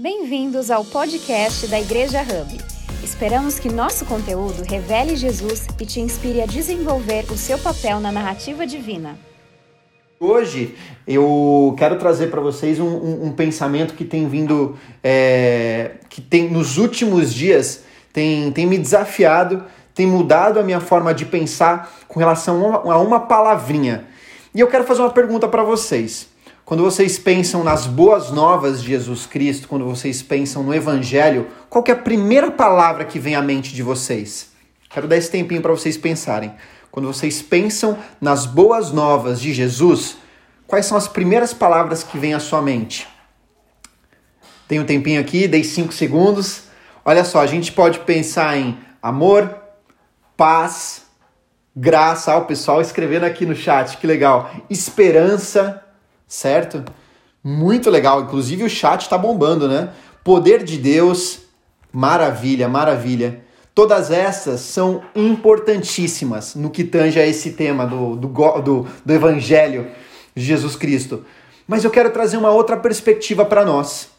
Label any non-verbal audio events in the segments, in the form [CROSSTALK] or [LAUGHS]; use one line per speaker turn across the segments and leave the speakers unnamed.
Bem-vindos ao podcast da Igreja Hub. Esperamos que nosso conteúdo revele Jesus e te inspire a desenvolver o seu papel na narrativa divina.
Hoje eu quero trazer para vocês um, um, um, pensamento que tem vindo, é, que tem nos últimos dias tem, tem me desafiado, tem mudado a minha forma de pensar com relação a uma palavrinha. E eu quero fazer uma pergunta para vocês. Quando vocês pensam nas boas novas de Jesus Cristo, quando vocês pensam no Evangelho, qual é a primeira palavra que vem à mente de vocês? Quero dar esse tempinho para vocês pensarem. Quando vocês pensam nas boas novas de Jesus, quais são as primeiras palavras que vêm à sua mente? Tem um tempinho aqui, dei cinco segundos. Olha só, a gente pode pensar em amor, paz, graça. Olha o pessoal escrevendo aqui no chat, que legal. Esperança certo? Muito legal. Inclusive o chat está bombando, né? Poder de Deus, maravilha, maravilha. Todas essas são importantíssimas no que tange a esse tema do, do, do, do Evangelho de Jesus Cristo. Mas eu quero trazer uma outra perspectiva para nós.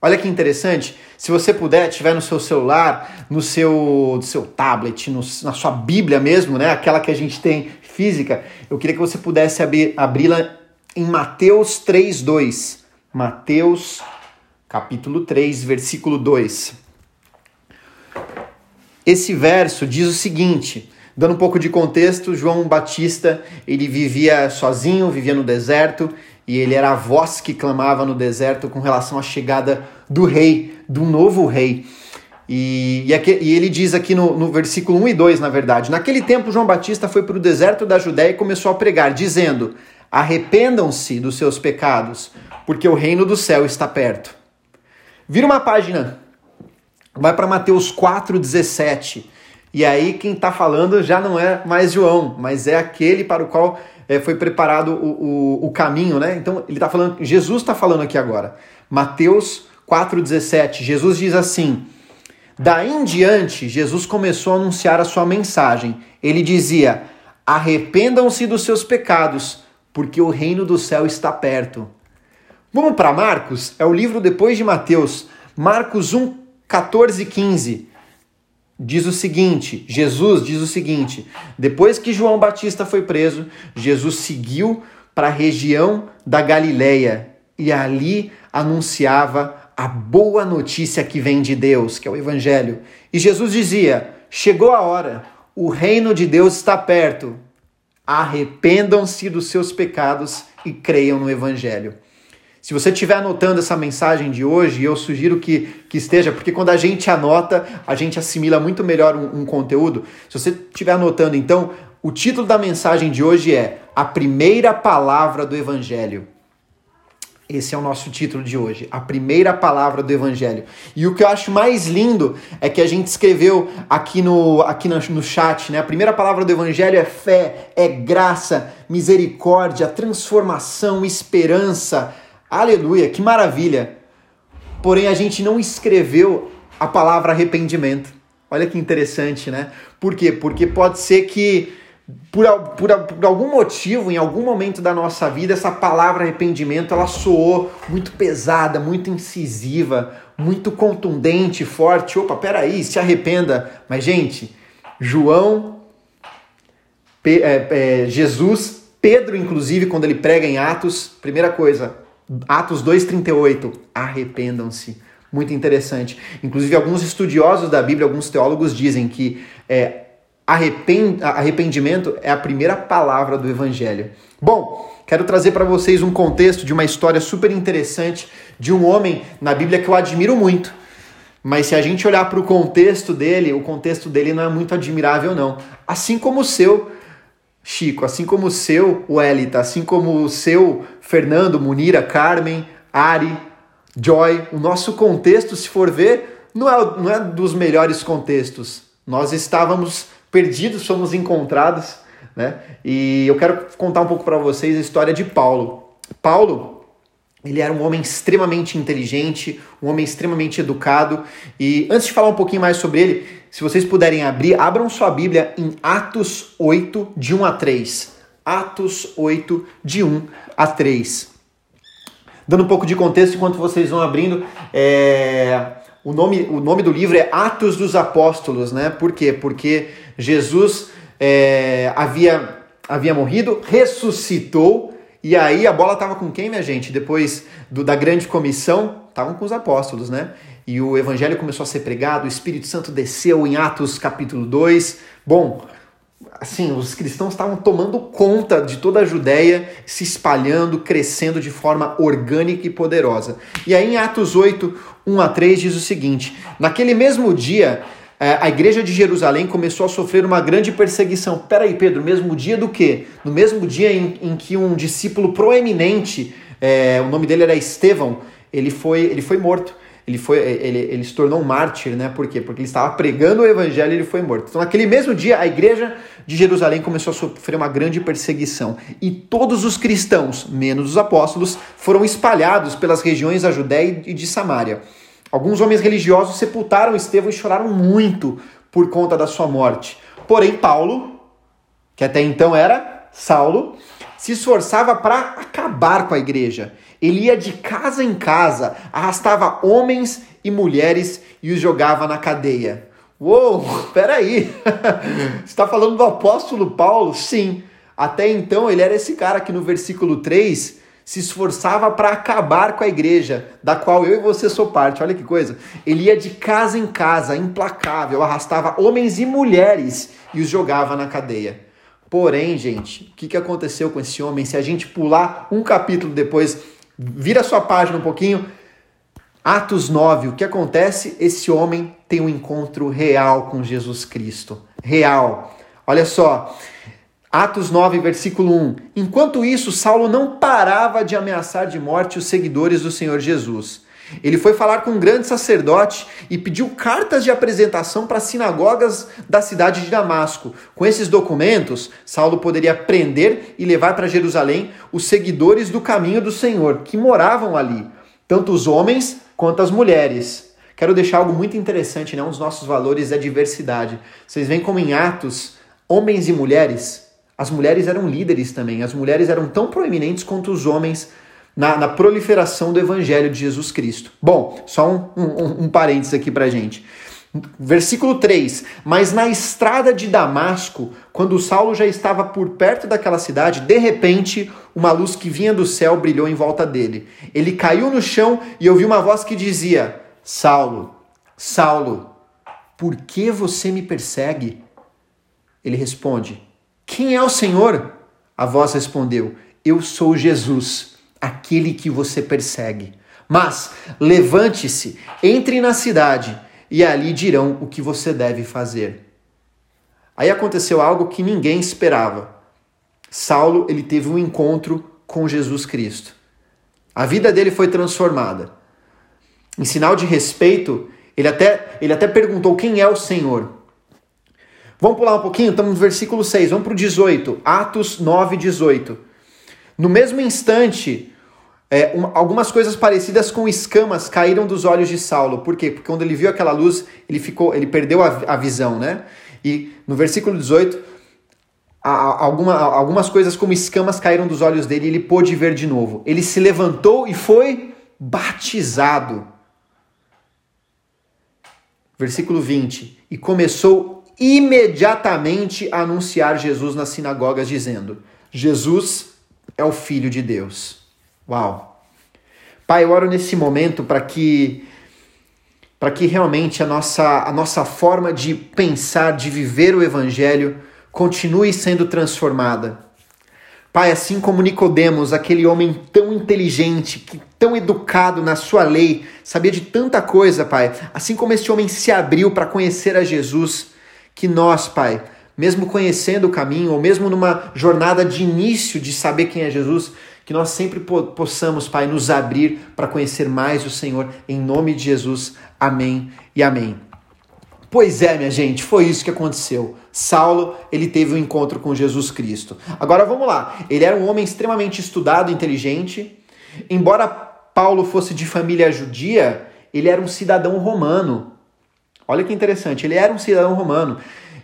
Olha que interessante. Se você puder, tiver no seu celular, no seu, no seu tablet, no, na sua Bíblia mesmo, né? Aquela que a gente tem física, eu queria que você pudesse abri-la em Mateus 3:2. Mateus capítulo 3, versículo 2. Esse verso diz o seguinte, dando um pouco de contexto, João Batista, ele vivia sozinho, vivia no deserto, e ele era a voz que clamava no deserto com relação à chegada do rei, do novo rei. E, e, aqui, e ele diz aqui no, no, versículo 1 e 2, na verdade: Naquele tempo, João Batista foi para o deserto da Judéia e começou a pregar, dizendo: Arrependam-se dos seus pecados, porque o reino do céu está perto. Vira uma página, vai para Mateus 4,17. E aí quem está falando já não é mais João, mas é aquele para o qual é, foi preparado o, o, o, caminho, né? Então ele está falando, Jesus está falando aqui agora. Mateus 4,17, Jesus diz assim: Daí em diante, Jesus começou a anunciar a sua mensagem. Ele dizia: Arrependam-se dos seus pecados porque o reino do céu está perto. Vamos para Marcos? É o livro depois de Mateus. Marcos 1, 14 e 15. Diz o seguinte: Jesus diz o seguinte: depois que João Batista foi preso, Jesus seguiu para a região da Galileia e ali anunciava a boa notícia que vem de Deus, que é o Evangelho. E Jesus dizia: Chegou a hora, o reino de Deus está perto arrependam-se dos seus pecados e creiam no Evangelho. Se você estiver anotando essa mensagem de hoje, eu sugiro que, que esteja, porque quando a gente anota, a gente assimila muito melhor um, um conteúdo. Se você estiver anotando, então, o título da mensagem de hoje é A Primeira Palavra do Evangelho. Esse é o nosso título de hoje, a primeira palavra do Evangelho. E o que eu acho mais lindo é que a gente escreveu aqui no, aqui no, chat, né? A primeira palavra do Evangelho é fé, é graça, misericórdia, transformação, esperança. Aleluia, que maravilha! Porém, a gente não escreveu a palavra arrependimento. Olha que interessante, né? Por quê? Porque pode ser que por, por, por, algum motivo, em algum momento da nossa vida, essa palavra arrependimento ela soou muito pesada, muito incisiva, muito contundente, forte. Opa, peraí, se arrependa. Mas, gente, João, é, é, Jesus, Pedro, inclusive, quando ele prega em Atos, primeira coisa, Atos 2,38, arrependam-se. Muito interessante. Inclusive, alguns estudiosos da Bíblia, alguns teólogos dizem que é, arrependimento é a primeira palavra do evangelho. Bom, quero trazer para vocês um contexto de uma história super interessante de um homem na Bíblia que eu admiro muito. Mas se a gente olhar para o contexto dele, o contexto dele não é muito admirável, não. Assim como o seu, Chico, assim como o seu, Welita, assim como o seu, Fernando, Munira, Carmen, Ari, Joy, o nosso contexto, se for ver, não é, não é dos melhores contextos. Nós estávamos perdidos fomos encontrados, né? E eu quero contar um pouco para vocês a história de Paulo. Paulo, ele era um homem extremamente inteligente, um homem extremamente educado. E antes de falar um pouquinho mais sobre ele, se vocês puderem abrir, abram sua Bíblia em Atos 8, de 1 a 3. Atos 8, de 1 a 3. Dando um pouco de contexto enquanto vocês vão abrindo, é... o, nome, o nome do livro é Atos dos Apóstolos, né? Por quê? Porque Jesus é... havia, havia morrido, ressuscitou, e aí a bola estava com quem, minha gente? Depois do, da grande comissão, estavam com os apóstolos, né? E o evangelho começou a ser pregado, o Espírito Santo desceu em Atos capítulo 2. Bom, assim, os cristãos estavam tomando conta de toda a Judéia, se espalhando, crescendo de forma orgânica e poderosa. E aí em Atos 8, 1 a 3 diz o seguinte: Naquele mesmo dia, é, a igreja de Jerusalém começou a sofrer uma grande perseguição. Peraí, Pedro, mesmo dia do quê? No mesmo dia em, em que um discípulo proeminente, é, o nome dele era Estevão, ele foi, ele foi morto ele foi ele, ele se tornou um mártir, né? Por quê? Porque ele estava pregando o evangelho e ele foi morto. Então, naquele mesmo dia, a igreja de Jerusalém começou a sofrer uma grande perseguição, e todos os cristãos, menos os apóstolos, foram espalhados pelas regiões da Judéia e de Samaria. Alguns homens religiosos sepultaram Estevão e choraram muito por conta da sua morte. Porém, Paulo, que até então era Saulo, se esforçava para acabar com a igreja. Ele ia de casa em casa, arrastava homens e mulheres e os jogava na cadeia. Uou, [LAUGHS] peraí! [LAUGHS] Você está falando do apóstolo Paulo? Sim. Até então ele era esse cara que no versículo 3 se esforçava para acabar com a igreja, da qual eu e você sou parte. Olha que coisa. Ele ia de casa em casa, implacável, arrastava homens e mulheres e os jogava na cadeia. Porém, gente, o que, que aconteceu com esse homem? Se a gente pular um capítulo depois, vira sua página um pouquinho, Atos 9, o que acontece? Esse homem tem um encontro real com Jesus Cristo. Real. Olha só, Atos 9, versículo 1. Enquanto isso, Saulo não parava de ameaçar de morte os seguidores do Senhor Jesus. Ele foi falar com um grande sacerdote e pediu cartas de apresentação para as sinagogas da cidade de Damasco. Com esses documentos, Saulo poderia prender e levar para Jerusalém os seguidores do caminho do Senhor, que moravam ali, tanto os homens quanto as mulheres. Quero deixar algo muito interessante, né? Um dos nossos valores é a diversidade. Vocês veem como em Atos, homens e mulheres, as mulheres eram líderes também, as mulheres eram tão proeminentes quanto os homens na, na proliferação do evangelho de Jesus Cristo. Bom, só um, um, um parênteses aqui pra gente. Versículo 3: Mas na estrada de Damasco, quando Saulo já estava por perto daquela cidade, de repente, uma luz que vinha do céu brilhou em volta dele. Ele caiu no chão e ouviu uma voz que dizia: Saulo, Saulo, por que você me persegue? Ele responde: Quem é o Senhor? A voz respondeu: Eu sou Jesus aquele que você persegue. Mas levante-se, entre na cidade e ali dirão o que você deve fazer. Aí aconteceu algo que ninguém esperava. Saulo, ele teve um encontro com Jesus Cristo. A vida dele foi transformada. Em sinal de respeito, ele até, ele até perguntou quem é o Senhor. Vamos pular um pouquinho, estamos no versículo 6, vamos para o 18. Atos 9, 18. No mesmo instante, é, algumas coisas parecidas com escamas caíram dos olhos de Saulo. Por quê? Porque quando ele viu aquela luz, ele ficou, ele perdeu a, a visão, né? E no versículo 18, a, a, alguma, algumas coisas como escamas caíram dos olhos dele e ele pôde ver de novo. Ele se levantou e foi batizado. Versículo 20. E começou imediatamente a anunciar Jesus nas sinagogas, dizendo: Jesus é o Filho de Deus. Uau! Pai, eu oro nesse momento para que para que realmente a nossa, a nossa forma de pensar, de viver o evangelho continue sendo transformada. Pai, assim como Nicodemos, aquele homem tão inteligente, que tão educado na sua lei, sabia de tanta coisa, Pai, assim como esse homem se abriu para conhecer a Jesus, que nós, Pai, mesmo conhecendo o caminho, ou mesmo numa jornada de início de saber quem é Jesus, que nós sempre possamos, Pai, nos abrir para conhecer mais o Senhor, em nome de Jesus. Amém e amém. Pois é, minha gente, foi isso que aconteceu. Saulo, ele teve um encontro com Jesus Cristo. Agora vamos lá. Ele era um homem extremamente estudado, inteligente. Embora Paulo fosse de família judia, ele era um cidadão romano. Olha que interessante, ele era um cidadão romano.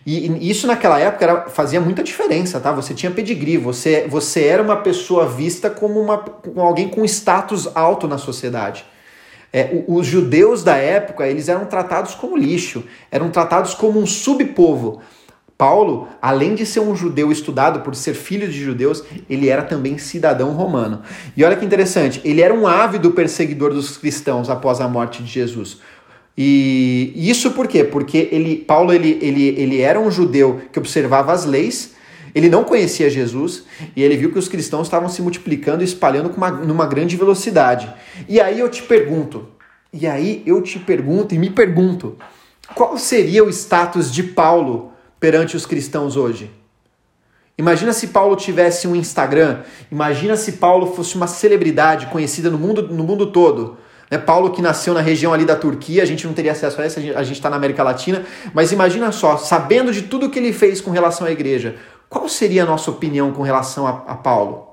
E, isso naquela época era, fazia muita diferença, tá? Você tinha pedigree, você, você era uma pessoa vista como uma, alguém com status alto na sociedade. É, os judeus da época eles eram tratados como lixo, eram tratados como um subpovo. Paulo, além de ser um judeu estudado por ser filho de judeus, ele era também cidadão romano. E olha que interessante, ele era um ávido perseguidor dos cristãos após a morte de Jesus. E isso por quê? Porque ele, Paulo ele, ele, ele era um judeu que observava as leis, ele não conhecia Jesus e ele viu que os cristãos estavam se multiplicando e espalhando uma, numa grande velocidade. E aí eu te pergunto, e aí eu te pergunto e me pergunto, qual seria o status de Paulo perante os cristãos hoje. Imagina se Paulo tivesse um Instagram, imagina se Paulo fosse uma celebridade conhecida no mundo, no mundo todo. Né? Paulo que nasceu na região ali da Turquia, a gente não teria acesso a essa, a gente está na América Latina, mas imagina só, sabendo de tudo que ele fez com relação à igreja, qual seria a nossa opinião com relação a, a Paulo?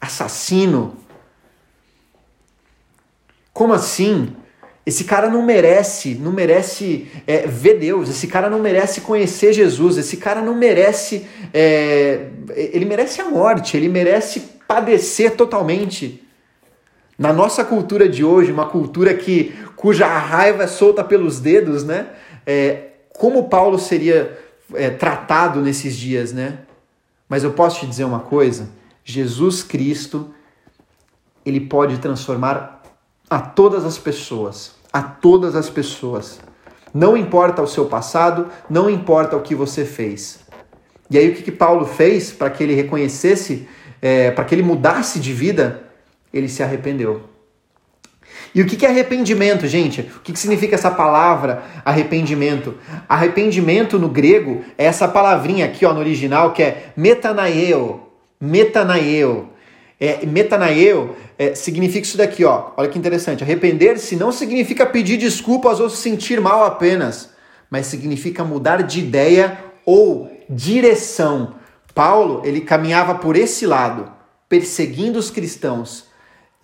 Assassino? Como assim? Esse cara não merece, não merece é, ver Deus. Esse cara não merece conhecer Jesus. Esse cara não merece, é, ele merece a morte. Ele merece padecer totalmente. Na nossa cultura de hoje, uma cultura que cuja raiva é solta pelos dedos, né? É, como Paulo seria é, tratado nesses dias, né? Mas eu posso te dizer uma coisa: Jesus Cristo, ele pode transformar a todas as pessoas, a todas as pessoas. Não importa o seu passado, não importa o que você fez. E aí o que, que Paulo fez para que ele reconhecesse, é, para que ele mudasse de vida? Ele se arrependeu. E o que, é arrependimento, gente? O que, que significa essa palavra arrependimento? Arrependimento no grego é essa palavrinha aqui ó, no original que é metanaeo. Metanaeo. É, metanaeo é, significa isso daqui, ó. Olha que interessante. Arrepender-se não significa pedir desculpas ou se sentir mal apenas, mas significa mudar de ideia ou direção. Paulo, ele caminhava por esse lado, perseguindo os cristãos.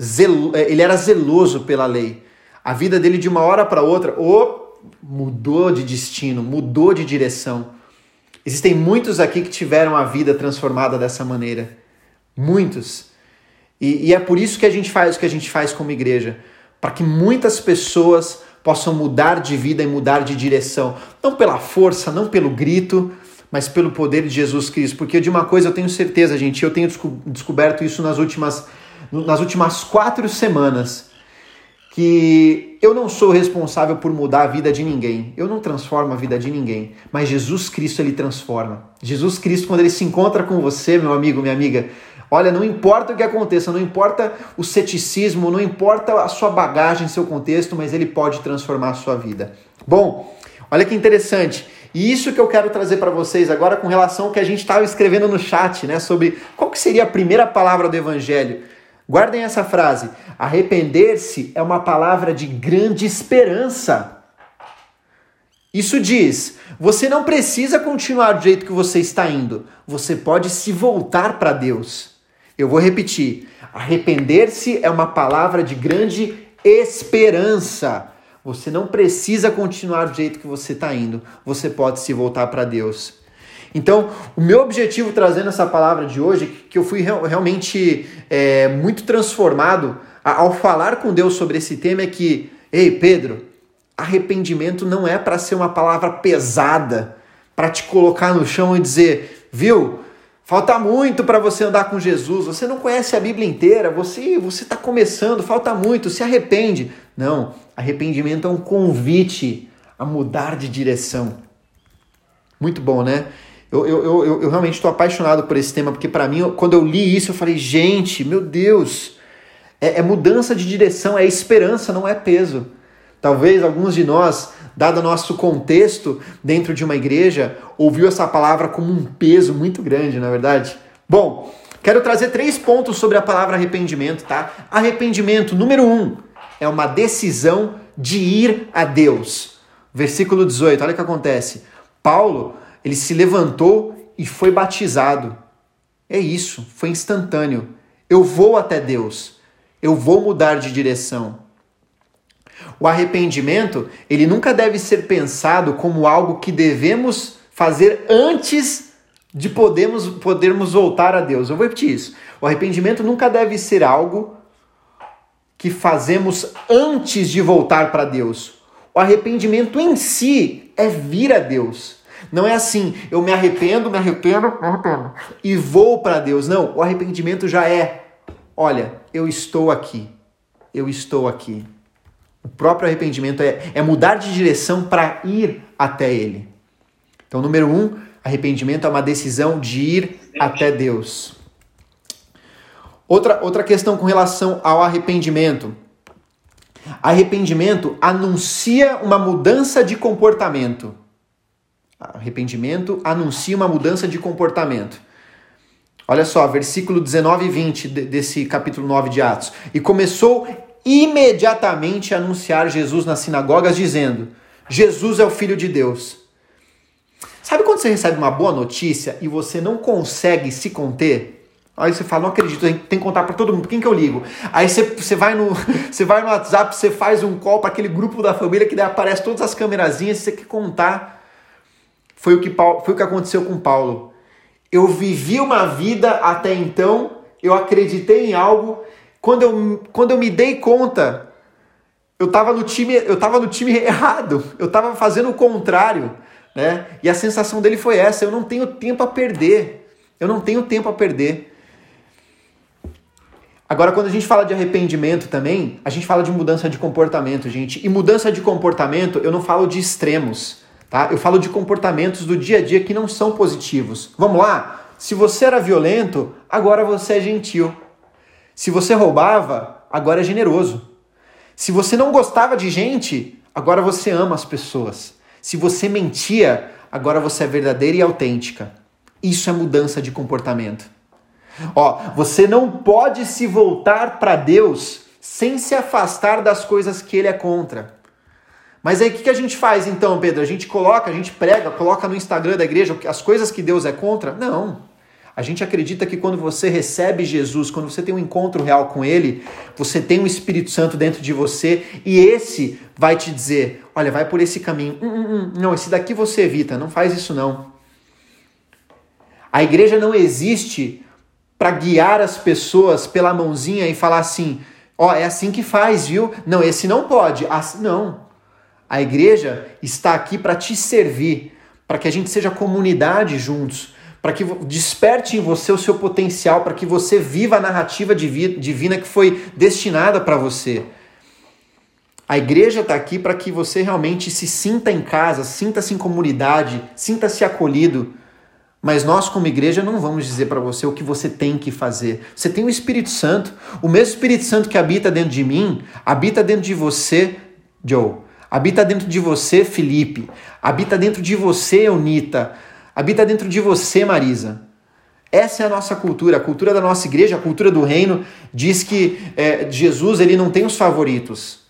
Zelo, é, ele era zeloso pela lei. A vida dele de uma hora para outra, oh, mudou de destino, mudou de direção. Existem muitos aqui que tiveram a vida transformada dessa maneira. Muitos. E, e é por isso que a gente faz o que a gente faz como igreja para que muitas pessoas possam mudar de vida e mudar de direção, não pela força, não pelo grito, mas pelo poder de Jesus Cristo. Porque de uma coisa eu tenho certeza, gente, eu tenho descoberto isso nas últimas, nas últimas quatro semanas, que eu não sou responsável por mudar a vida de ninguém. Eu não transformo a vida de ninguém, mas Jesus Cristo ele transforma. Jesus Cristo quando ele se encontra com você, meu amigo, minha amiga, Olha, não importa o que aconteça, não importa o ceticismo, não importa a sua bagagem, seu contexto, mas ele pode transformar a sua vida. Bom, olha que interessante. E isso que eu quero trazer para vocês agora com relação ao que a gente estava escrevendo no chat, né, sobre qual que seria a primeira palavra do evangelho. Guardem essa frase. Arrepender-se é uma palavra de grande esperança. Isso diz: você não precisa continuar do jeito que você está indo. Você pode se voltar para Deus. Eu vou repetir. Arrepender-se é uma palavra de grande esperança. Você não precisa continuar do jeito que você está indo. Você pode se voltar para Deus. Então, o meu objetivo trazendo essa palavra de hoje, que eu fui realmente é, muito transformado ao falar com Deus sobre esse tema, é que, ei, Pedro, arrependimento não é para ser uma palavra pesada, para te colocar no chão e dizer, viu, Falta muito para você andar com Jesus. Você não conhece a Bíblia inteira. Você você está começando. Falta muito. Se arrepende. Não. Arrependimento é um convite a mudar de direção. Muito bom, né? Eu, eu, eu, eu realmente estou apaixonado por esse tema porque para mim, quando eu li isso, eu falei, gente, meu Deus, é, é mudança de direção, é esperança, não é peso. Talvez alguns de nós dado nosso contexto dentro de uma igreja, ouviu essa palavra como um peso muito grande, na é verdade? Bom, quero trazer três pontos sobre a palavra arrependimento, tá? Arrependimento, número um, é uma decisão de ir a Deus. Versículo 18, olha o que acontece. Paulo, ele se levantou e foi batizado. É isso, foi instantâneo. Eu vou até Deus. Eu vou mudar de direção. O arrependimento, ele nunca deve ser pensado como algo que devemos fazer antes de podermos, podermos voltar a Deus. Eu vou repetir isso. O arrependimento nunca deve ser algo que fazemos antes de voltar para Deus. O arrependimento em si é vir a Deus. Não é assim, eu me arrependo, me arrependo, me arrependo e vou para Deus. Não, o arrependimento já é, olha, eu estou aqui, eu estou aqui. O próprio arrependimento é, é mudar de direção para ir até Ele. Então, número um, arrependimento é uma decisão de ir até Deus. Outra, outra questão com relação ao arrependimento. Arrependimento anuncia uma mudança de comportamento. Arrependimento anuncia uma mudança de comportamento. Olha só, versículo 19 e 20 desse capítulo 9 de Atos. E começou imediatamente a anunciar Jesus nas sinagogas, dizendo: Jesus é o Filho de Deus. Sabe quando você recebe uma boa notícia e você não consegue se conter? Aí você fala, não acredito, tem, que contar para todo mundo, quem que eu ligo? Aí você, você, vai no, [LAUGHS] você vai no WhatsApp, você faz um call para aquele grupo da família que daí aparece todas as câmerazinhas, você quer contar. Foi o que, Paulo, foi o que aconteceu com Paulo. Eu vivi uma vida até então, eu acreditei em algo, quando eu, quando eu me dei conta, eu estava no time, eu tava no time [LAUGHS] errado, eu estava fazendo o contrário, né? E a sensação dele foi essa, eu não tenho tempo a perder. Eu não tenho tempo a perder. Agora, quando a gente fala de arrependimento também, a gente fala de mudança de comportamento, gente. E mudança de comportamento, eu não falo de extremos, tá? Eu falo de comportamentos do dia a dia que não são positivos. Vamos lá? Se você era violento, agora você é gentil. Se você roubava, agora é generoso. Se você não gostava de gente, agora você ama as pessoas. Se você mentia, agora você é verdadeira e autêntica. Isso é mudança de comportamento. Ó, você não pode se voltar para Deus sem se afastar das coisas que ele é contra. Mas aí o que, que a gente faz então, Pedro? A gente coloca, a gente prega, coloca no Instagram da igreja as coisas que Deus é contra? Não. A gente acredita que quando você recebe Jesus, quando você tem um encontro real com Ele, você tem um Espírito Santo dentro de você e esse vai te dizer: olha, vai por esse caminho. Hum, hum, hum. Não, esse daqui você evita, não faz isso não. A igreja não existe para guiar as pessoas pela mãozinha e falar assim: ó, oh, é assim que faz, viu? Não, esse não pode. Assim, não. A igreja está aqui para te servir, para que a gente seja comunidade juntos, para que desperte em você o seu potencial, para que você viva a narrativa divina que foi destinada para você. A igreja está aqui para que você realmente se sinta em casa, sinta-se em comunidade, sinta-se acolhido. Mas nós, como igreja, não vamos dizer para você o que você tem que fazer. Você tem o Espírito Santo. O mesmo Espírito Santo que habita dentro de mim, habita dentro de você, Joe. Habita dentro de você, Felipe. Habita dentro de você, Eunita. Habita dentro de você, Marisa. Essa é a nossa cultura, a cultura da nossa igreja, a cultura do reino, diz que é, Jesus ele não tem os favoritos.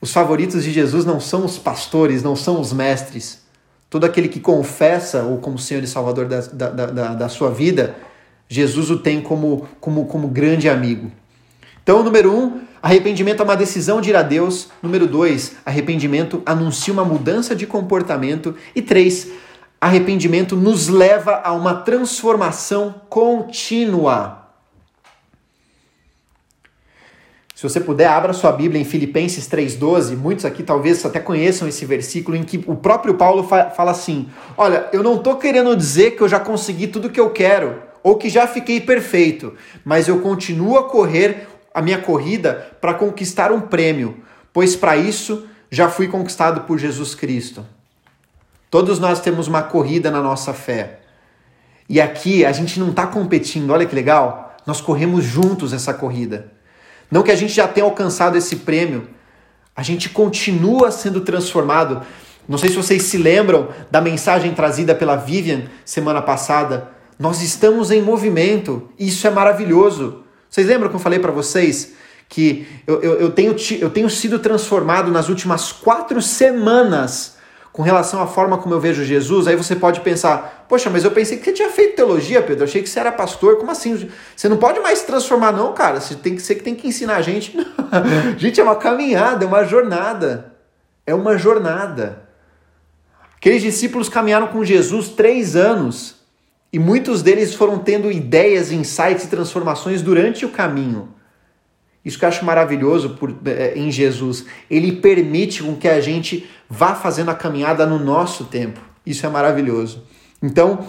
Os favoritos de Jesus não são os pastores, não são os mestres. Todo aquele que confessa o como Senhor e Salvador da, da, da, da sua vida, Jesus o tem como, como, como grande amigo. Então, número um, arrependimento é uma decisão de ir a Deus. Número dois, arrependimento anuncia uma mudança de comportamento. E três, arrependimento nos leva a uma transformação contínua. Se você puder, abra sua Bíblia em Filipenses 3,12. Muitos aqui talvez até conheçam esse versículo em que o próprio Paulo fala assim: Olha, eu não estou querendo dizer que eu já consegui tudo que eu quero ou que já fiquei perfeito, mas eu continuo a correr a minha corrida para conquistar um prêmio, pois para isso já fui conquistado por Jesus Cristo. Todos nós temos uma corrida na nossa fé. E aqui a gente não está competindo, olha que legal. Nós corremos juntos essa corrida. Não que a gente já tenha alcançado esse prêmio, a gente continua sendo transformado. Não sei se vocês se lembram da mensagem trazida pela Vivian semana passada. Nós estamos em movimento, isso é maravilhoso. Vocês lembram que eu falei para vocês que eu, eu, eu, tenho, eu tenho sido transformado nas últimas quatro semanas com relação à forma como eu vejo Jesus, aí você pode pensar, poxa, mas eu pensei que você tinha feito teologia, Pedro, eu achei que você era pastor, como assim? Você não pode mais se transformar não, cara, você tem que ser que tem que ensinar a gente. [LAUGHS] gente, é uma caminhada, é uma jornada. É uma jornada. Aqueles discípulos caminharam com Jesus três anos e muitos deles foram tendo ideias, insights e transformações durante o caminho. Isso que eu acho maravilhoso por, é, em Jesus. Ele permite com que a gente vá fazendo a caminhada no nosso tempo. Isso é maravilhoso. Então,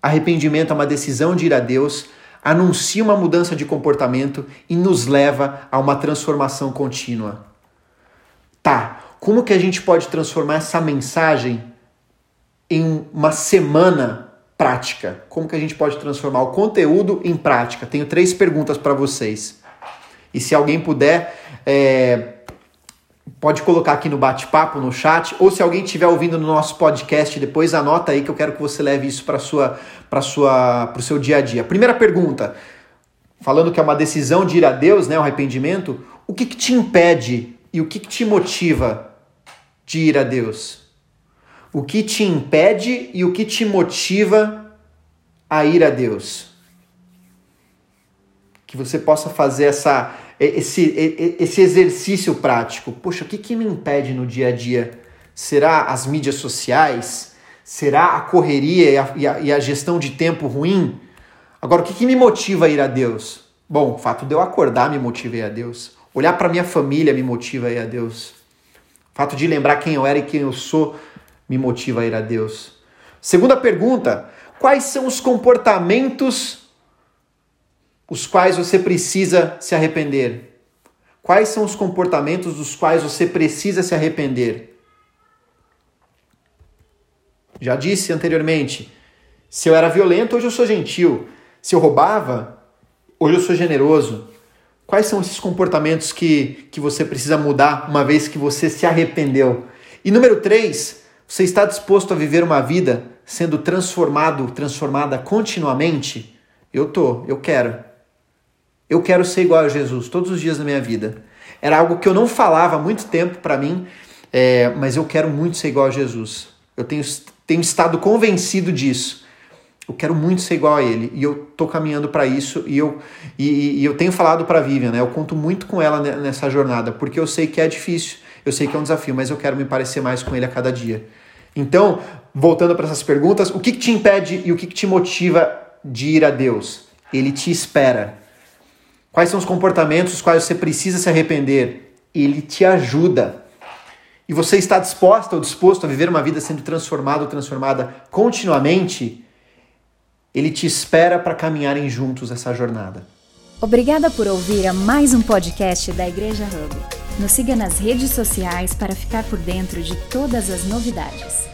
arrependimento é uma decisão de ir a Deus, anuncia uma mudança de comportamento e nos leva a uma transformação contínua. Tá, como que a gente pode transformar essa mensagem em uma semana prática? Como que a gente pode transformar o conteúdo em prática? Tenho três perguntas para vocês. E se alguém puder, é, pode colocar aqui no bate-papo, no chat, ou se alguém estiver ouvindo no nosso podcast, depois anota aí que eu quero que você leve isso para sua, para sua, o seu dia a dia. Primeira pergunta, falando que é uma decisão de ir a Deus, né, o arrependimento, o que, que te impede e o que, que te motiva de ir a Deus? O que te impede e o que te motiva a ir a Deus? Que você possa fazer essa, esse, esse exercício prático. Poxa, o que, que me impede no dia a dia? Será as mídias sociais? Será a correria e a, e a, e a gestão de tempo ruim? Agora, o que, que me motiva a ir a Deus? Bom, o fato de eu acordar me motiva a ir a Deus. Olhar para minha família me motiva a ir a Deus. O fato de lembrar quem eu era e quem eu sou me motiva a ir a Deus. Segunda pergunta: quais são os comportamentos os quais você precisa se arrepender? Quais são os comportamentos dos quais você precisa se arrepender? Já disse anteriormente, se eu era violento, hoje eu sou gentil. Se eu roubava, hoje eu sou generoso. Quais são esses comportamentos que, que você precisa mudar uma vez que você se arrependeu? E número três, você está disposto a viver uma vida sendo transformado, transformada continuamente? Eu tô, eu quero. Eu quero ser igual a Jesus todos os dias da minha vida. Era algo que eu não falava há muito tempo para mim, é, mas eu quero muito ser igual a Jesus. Eu tenho, tenho estado convencido disso. Eu quero muito ser igual a ele e eu tô caminhando para isso e eu e, e eu tenho falado para Vivian, né? Eu conto muito com ela nessa jornada porque eu sei que é difícil, eu sei que é um desafio, mas eu quero me parecer mais com ele a cada dia. Então, voltando para essas perguntas, o que, que te impede e o que, que te motiva de ir a Deus? Ele te espera. Quais são os comportamentos dos quais você precisa se arrepender? Ele te ajuda. E você está disposta ou disposto a viver uma vida sendo transformado ou transformada continuamente? Ele te espera para caminharem juntos essa jornada.
Obrigada por ouvir a mais um podcast da Igreja Hub. Nos siga nas redes sociais para ficar por dentro de todas as novidades.